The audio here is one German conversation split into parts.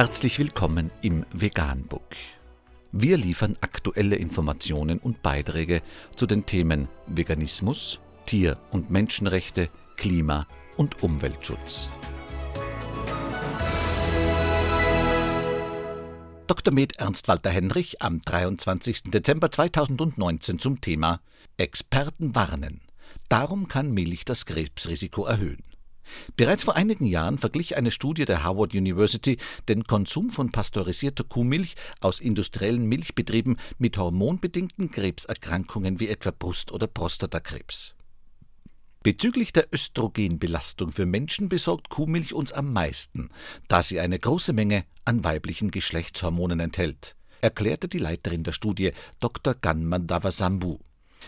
Herzlich willkommen im Veganbook. Wir liefern aktuelle Informationen und Beiträge zu den Themen Veganismus, Tier- und Menschenrechte, Klima- und Umweltschutz. Dr. Med Ernst Walter Henrich am 23. Dezember 2019 zum Thema Experten warnen. Darum kann Milch das Krebsrisiko erhöhen. Bereits vor einigen Jahren verglich eine Studie der Harvard University den Konsum von pasteurisierter Kuhmilch aus industriellen Milchbetrieben mit hormonbedingten Krebserkrankungen wie etwa Brust- oder Prostatakrebs. Bezüglich der Östrogenbelastung für Menschen besorgt Kuhmilch uns am meisten, da sie eine große Menge an weiblichen Geschlechtshormonen enthält, erklärte die Leiterin der Studie Dr. Ganman Davasambu.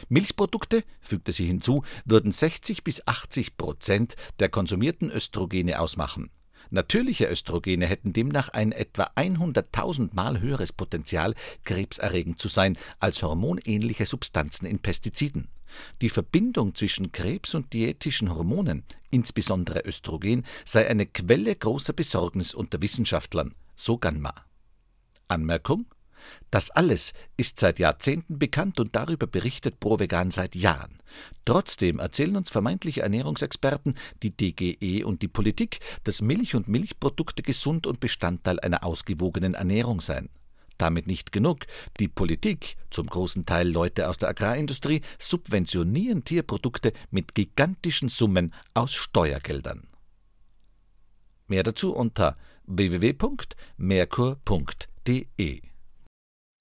Milchprodukte, fügte sie hinzu, würden 60 bis 80 Prozent der konsumierten Östrogene ausmachen. Natürliche Östrogene hätten demnach ein etwa 100.000 Mal höheres Potenzial, krebserregend zu sein, als hormonähnliche Substanzen in Pestiziden. Die Verbindung zwischen Krebs und diätischen Hormonen, insbesondere Östrogen, sei eine Quelle großer Besorgnis unter Wissenschaftlern, so Ganma. Anmerkung das alles ist seit Jahrzehnten bekannt und darüber berichtet ProVegan seit Jahren. Trotzdem erzählen uns vermeintliche Ernährungsexperten, die DGE und die Politik, dass Milch und Milchprodukte gesund und Bestandteil einer ausgewogenen Ernährung seien. Damit nicht genug. Die Politik, zum großen Teil Leute aus der Agrarindustrie, subventionieren Tierprodukte mit gigantischen Summen aus Steuergeldern. Mehr dazu unter www.merkur.de